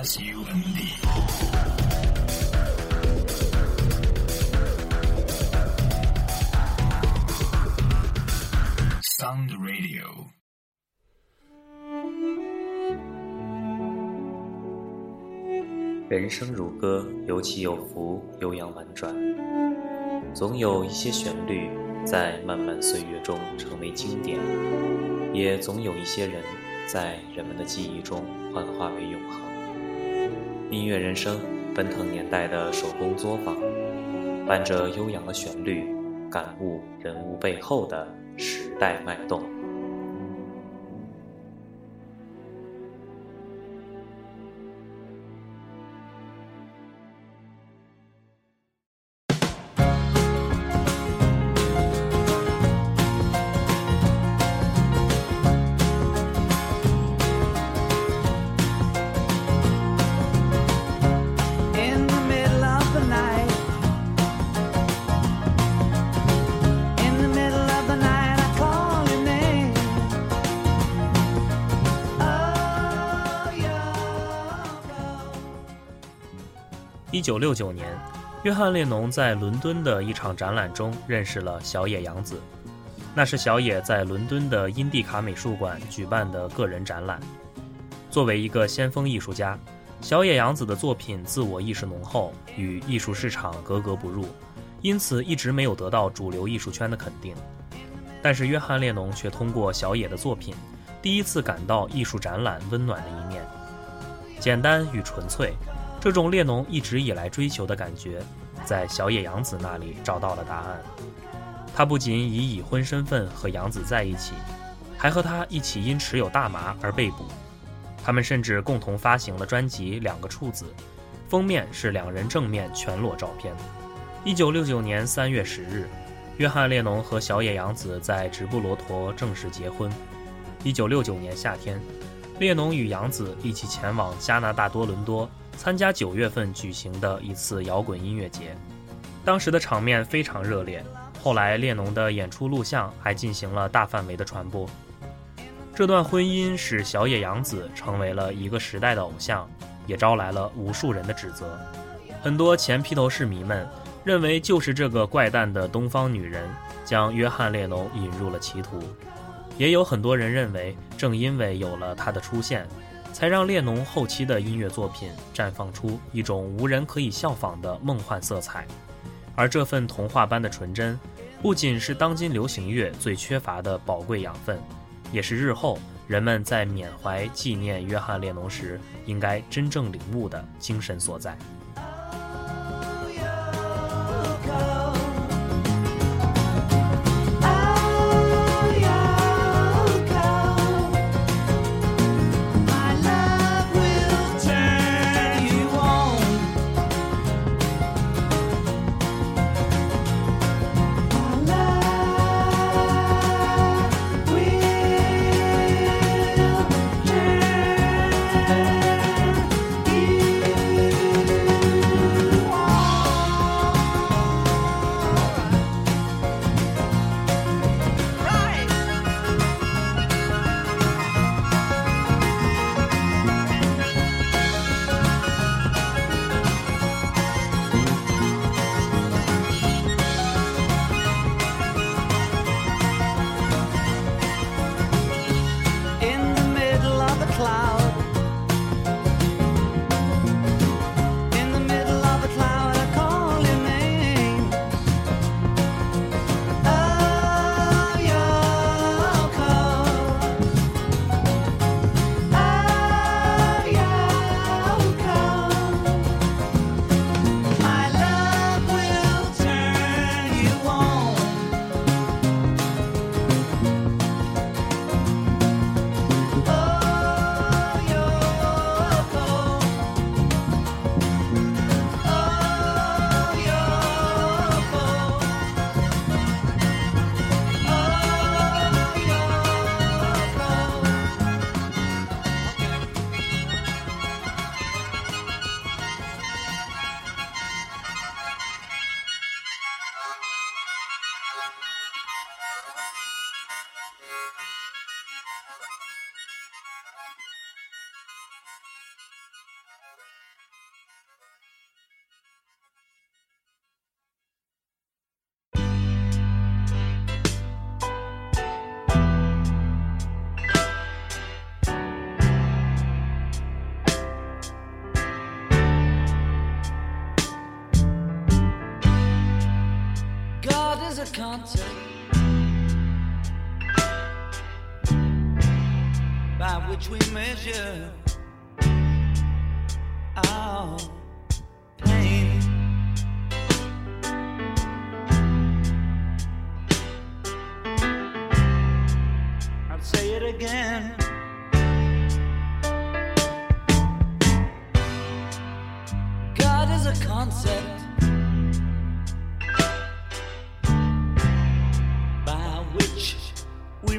S U N D。Sound Radio。人生如歌，有起有伏，悠扬婉转。总有一些旋律在漫漫岁月中成为经典，也总有一些人在人们的记忆中幻化为永恒。音乐人生，奔腾年代的手工作坊，伴着悠扬的旋律，感悟人物背后的时代脉动。一九六九年，约翰列侬在伦敦的一场展览中认识了小野洋子，那是小野在伦敦的英蒂卡美术馆举办的个人展览。作为一个先锋艺术家，小野洋子的作品自我意识浓厚，与艺术市场格格不入，因此一直没有得到主流艺术圈的肯定。但是约翰列侬却通过小野的作品，第一次感到艺术展览温暖的一面，简单与纯粹。这种列侬一直以来追求的感觉，在小野洋子那里找到了答案。他不仅以已婚身份和洋子在一起，还和她一起因持有大麻而被捕。他们甚至共同发行了专辑《两个处子》，封面是两人正面全裸照片。一九六九年三月十日，约翰列侬和小野洋子在直布罗陀正式结婚。一九六九年夏天，列侬与洋子一起前往加拿大多伦多参加九月份举行的一次摇滚音乐节，当时的场面非常热烈。后来列侬的演出录像还进行了大范围的传播。这段婚姻使小野洋子成为了一个时代的偶像，也招来了无数人的指责。很多前披头士迷们认为，就是这个怪诞的东方女人将约翰列侬引入了歧途。也有很多人认为，正因为有了她的出现，才让列侬后期的音乐作品绽放出一种无人可以效仿的梦幻色彩。而这份童话般的纯真，不仅是当今流行乐最缺乏的宝贵养分，也是日后人们在缅怀纪念约翰列侬时应该真正领悟的精神所在。by which we measure.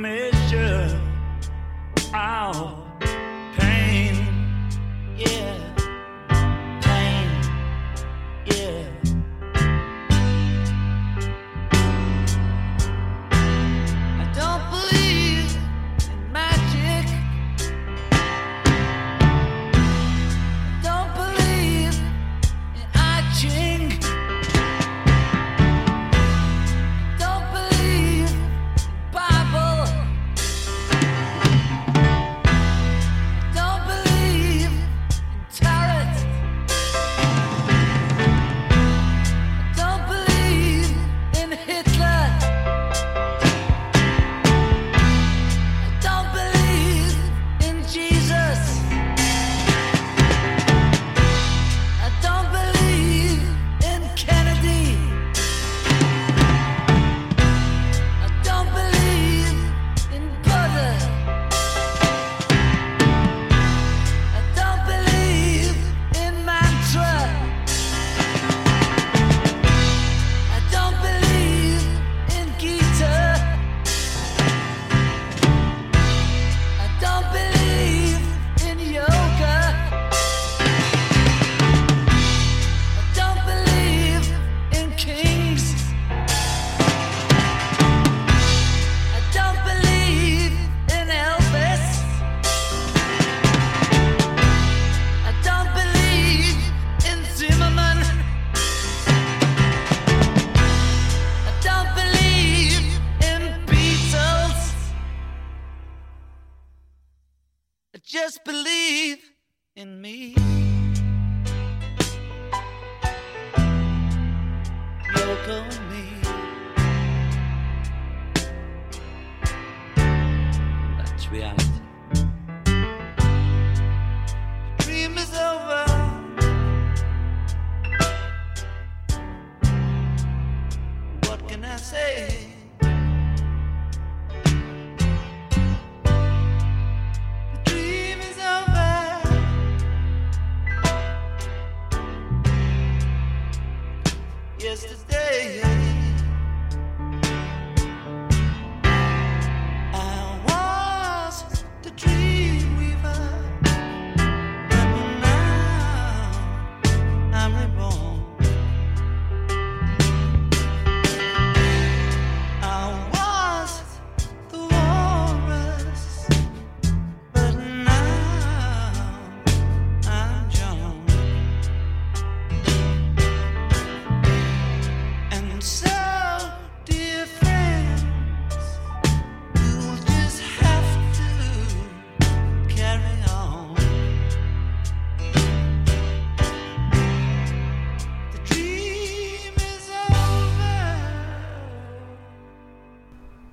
measure out. Just believe in me.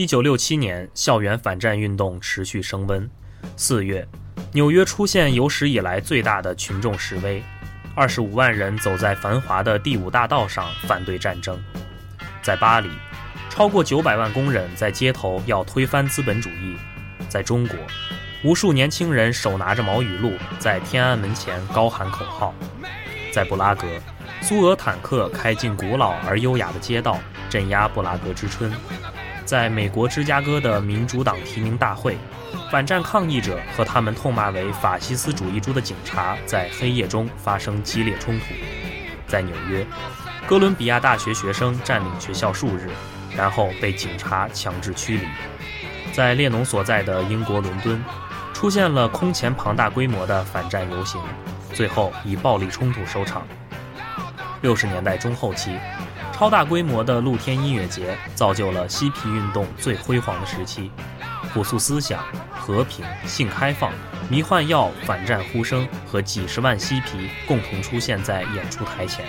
一九六七年，校园反战运动持续升温。四月，纽约出现有史以来最大的群众示威，二十五万人走在繁华的第五大道上反对战争。在巴黎，超过九百万工人在街头要推翻资本主义。在中国，无数年轻人手拿着毛语录，在天安门前高喊口号。在布拉格，苏俄坦克开进古老而优雅的街道，镇压布拉格之春。在美国芝加哥的民主党提名大会，反战抗议者和他们痛骂为法西斯主义猪的警察在黑夜中发生激烈冲突。在纽约，哥伦比亚大学学生占领学校数日，然后被警察强制驱离。在列侬所在的英国伦敦，出现了空前庞大规模的反战游行，最后以暴力冲突收场。六十年代中后期，超大规模的露天音乐节造就了嬉皮运动最辉煌的时期。朴素思想、和平、性开放、迷幻药、反战呼声和几十万嬉皮共同出现在演出台前。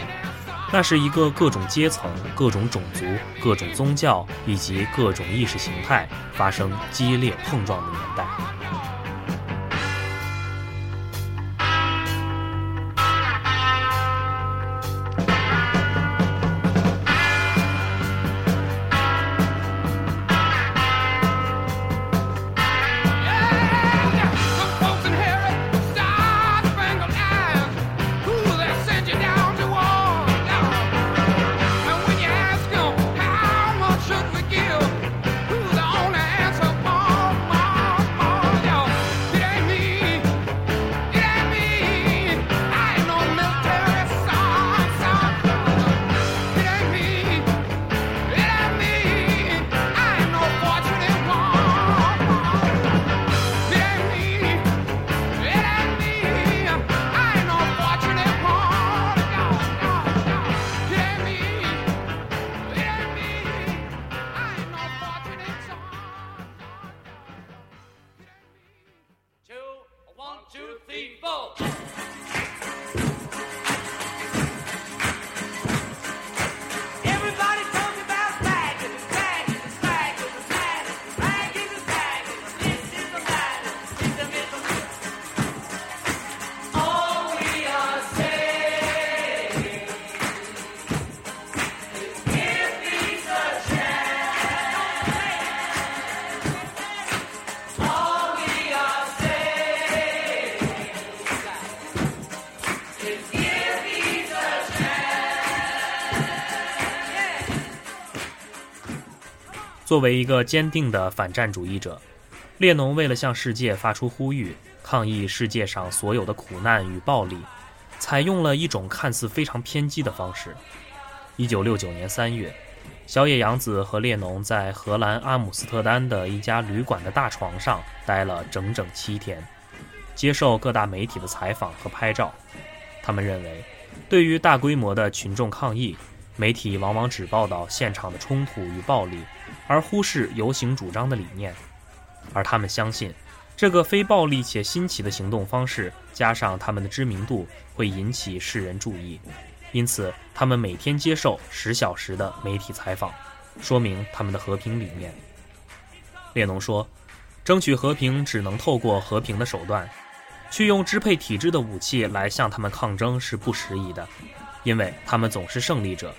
那是一个各种阶层、各种种族、各种宗教以及各种意识形态发生激烈碰撞的年代。作为一个坚定的反战主义者，列侬为了向世界发出呼吁，抗议世界上所有的苦难与暴力，采用了一种看似非常偏激的方式。一九六九年三月，小野洋子和列侬在荷兰阿姆斯特丹的一家旅馆的大床上待了整整七天，接受各大媒体的采访和拍照。他们认为，对于大规模的群众抗议，媒体往往只报道现场的冲突与暴力，而忽视游行主张的理念。而他们相信，这个非暴力且新奇的行动方式，加上他们的知名度，会引起世人注意。因此，他们每天接受十小时的媒体采访，说明他们的和平理念。列侬说：“争取和平只能透过和平的手段，去用支配体制的武器来向他们抗争是不适宜的，因为他们总是胜利者。”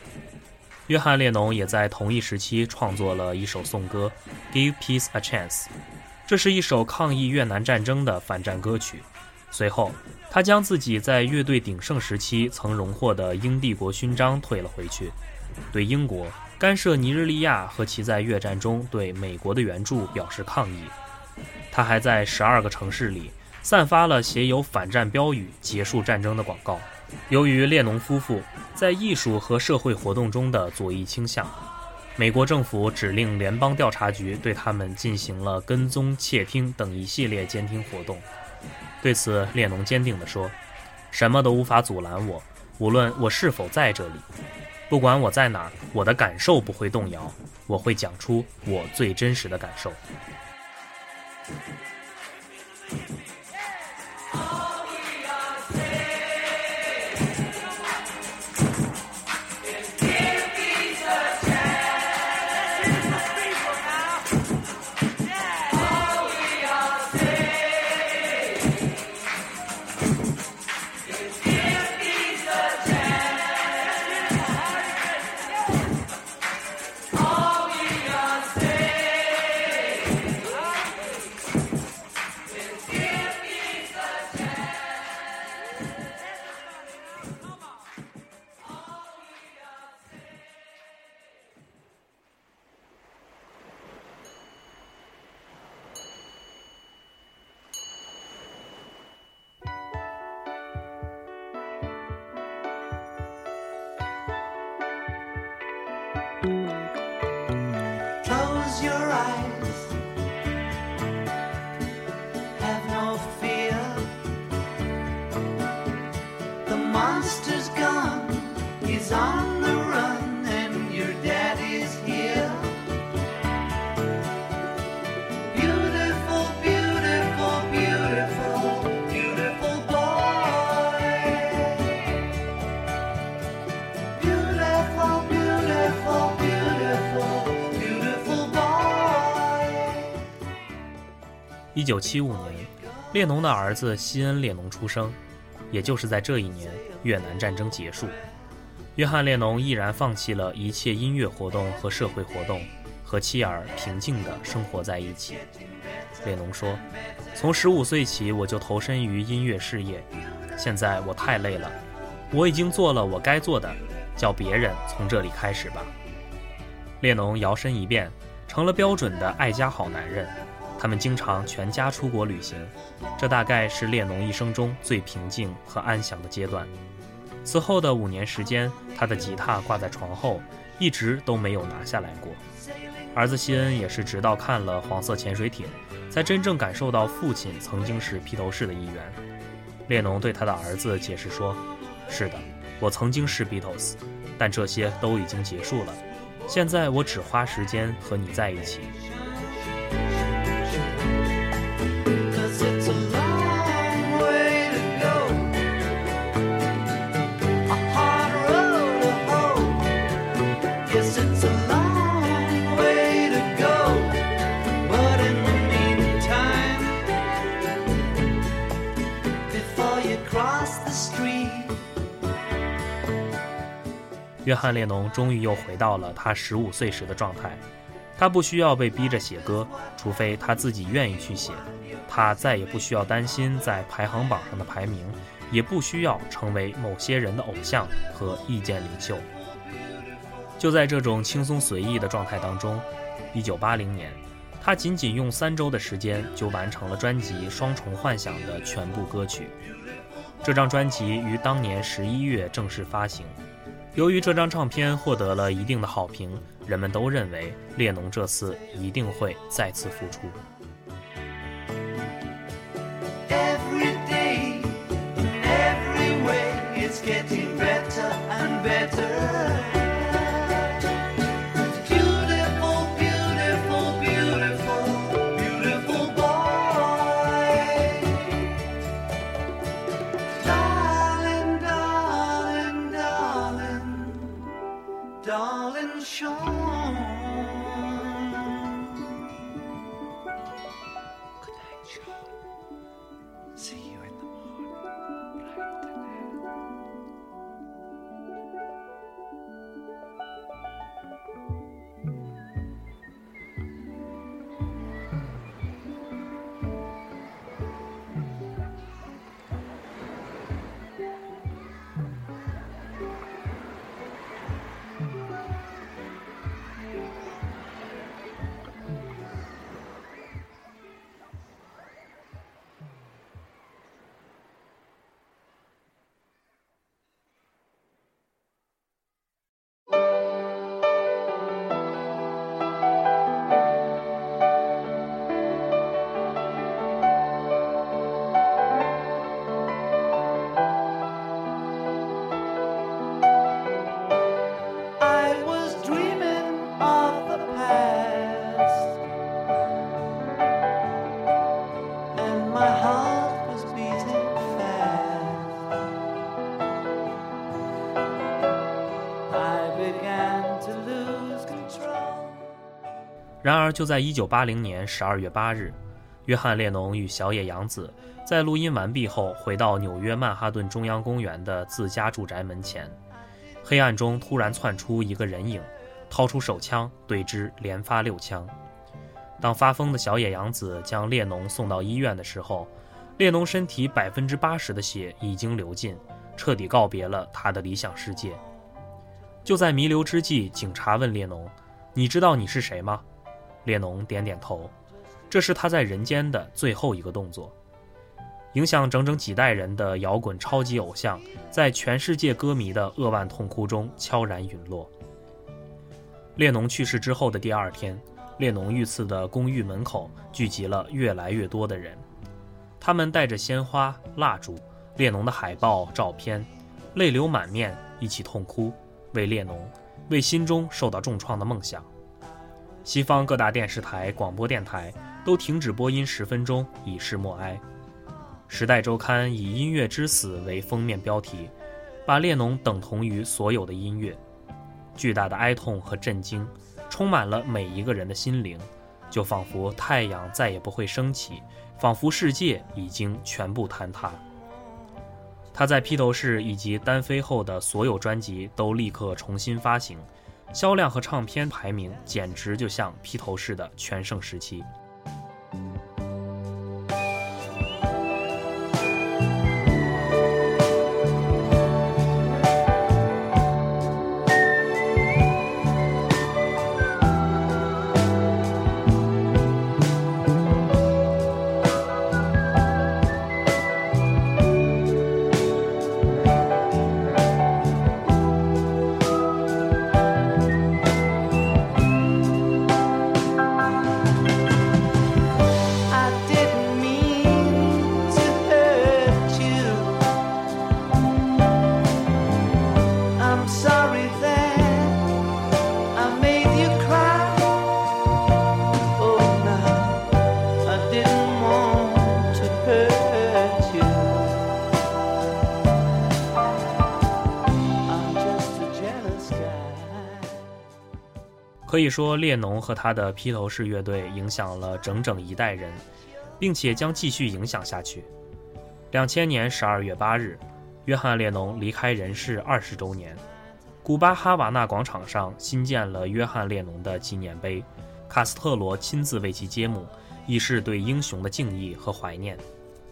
约翰列侬也在同一时期创作了一首颂歌《Give Peace a Chance》，这是一首抗议越南战争的反战歌曲。随后，他将自己在乐队鼎盛时期曾荣获的英帝国勋章退了回去，对英国干涉尼日利亚和其在越战中对美国的援助表示抗议。他还在十二个城市里散发了写有反战标语、结束战争的广告。由于列侬夫妇在艺术和社会活动中的左翼倾向，美国政府指令联邦调查局对他们进行了跟踪、窃听等一系列监听活动。对此，列侬坚定地说：“什么都无法阻拦我，无论我是否在这里，不管我在哪儿，我的感受不会动摇，我会讲出我最真实的感受。”一九七五年，列侬的儿子西恩·列侬出生，也就是在这一年，越南战争结束。约翰·列侬毅然放弃了一切音乐活动和社会活动，和妻儿平静地生活在一起。列侬说：“从十五岁起，我就投身于音乐事业。现在我太累了，我已经做了我该做的，叫别人从这里开始吧。”列侬摇身一变，成了标准的爱家好男人。他们经常全家出国旅行，这大概是列侬一生中最平静和安详的阶段。此后的五年时间，他的吉他挂在床后，一直都没有拿下来过。儿子西恩也是直到看了《黄色潜水艇》，才真正感受到父亲曾经是披头士的一员。列侬对他的儿子解释说：“是的，我曾经是 Beatles，但这些都已经结束了。现在我只花时间和你在一起。”约翰列侬终于又回到了他十五岁时的状态，他不需要被逼着写歌，除非他自己愿意去写。他再也不需要担心在排行榜上的排名，也不需要成为某些人的偶像和意见领袖。就在这种轻松随意的状态当中，一九八零年，他仅仅用三周的时间就完成了专辑《双重幻想》的全部歌曲。这张专辑于当年十一月正式发行。由于这张唱片获得了一定的好评，人们都认为列侬这次一定会再次复出。Every day, every way, is getting 就在1980年12月8日，约翰列侬与小野洋子在录音完毕后，回到纽约曼哈顿中央公园的自家住宅门前。黑暗中突然窜出一个人影，掏出手枪对之连发六枪。当发疯的小野洋子将列侬送到医院的时候，列侬身体百分之八十的血已经流尽，彻底告别了他的理想世界。就在弥留之际，警察问列侬：“你知道你是谁吗？”列侬点点头，这是他在人间的最后一个动作。影响整整几代人的摇滚超级偶像，在全世界歌迷的扼腕痛哭中悄然陨落。列侬去世之后的第二天，列侬遇刺的公寓门口聚集了越来越多的人，他们带着鲜花、蜡烛、列侬的海报、照片，泪流满面，一起痛哭，为列侬，为心中受到重创的梦想。西方各大电视台、广播电台都停止播音十分钟，以示默哀。《时代周刊》以“音乐之死”为封面标题，把列侬等同于所有的音乐。巨大的哀痛和震惊，充满了每一个人的心灵，就仿佛太阳再也不会升起，仿佛世界已经全部坍塌。他在披头士以及单飞后的所有专辑都立刻重新发行，销量和唱片排名简直就像披头士的全盛时期。可以说，列侬和他的披头士乐队影响了整整一代人，并且将继续影响下去。两千年十二月八日，约翰列侬离开人世二十周年，古巴哈瓦那广场上新建了约翰列侬的纪念碑，卡斯特罗亲自为其揭幕，以示对英雄的敬意和怀念。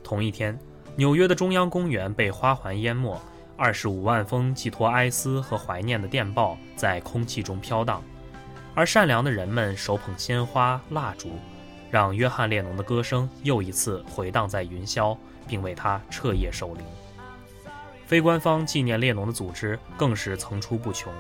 同一天，纽约的中央公园被花环淹没，二十五万封寄托哀思和怀念的电报在空气中飘荡。而善良的人们手捧鲜花、蜡烛，让约翰列侬的歌声又一次回荡在云霄，并为他彻夜守灵。非官方纪念列侬的组织更是层出不穷。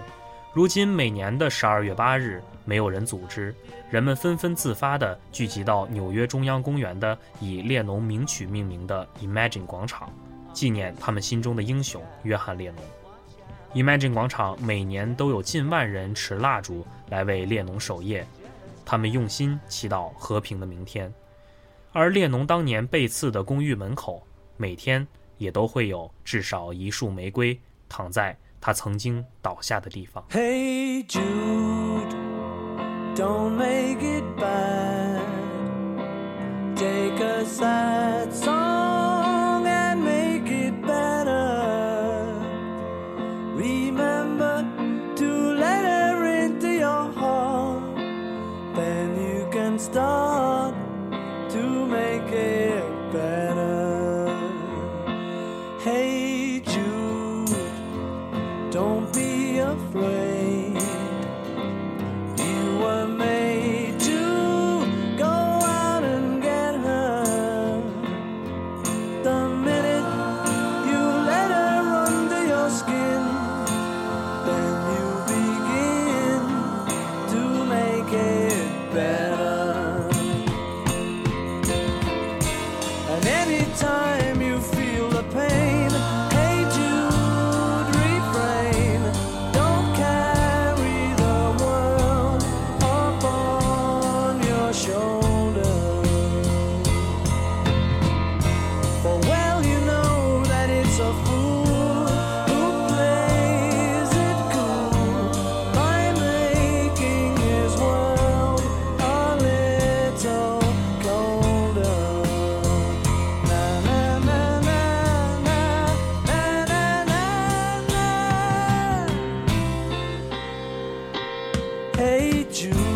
如今每年的十二月八日，没有人组织，人们纷纷自发地聚集到纽约中央公园的以列侬名曲命名的 Imagine 广场，纪念他们心中的英雄约翰列侬。Imagine 广场每年都有近万人持蜡烛来为列侬守夜，他们用心祈祷和平的明天。而列侬当年被刺的公寓门口，每天也都会有至少一束玫瑰躺在他曾经倒下的地方。Hey Jude, don't make it bad. Take a sad song need you.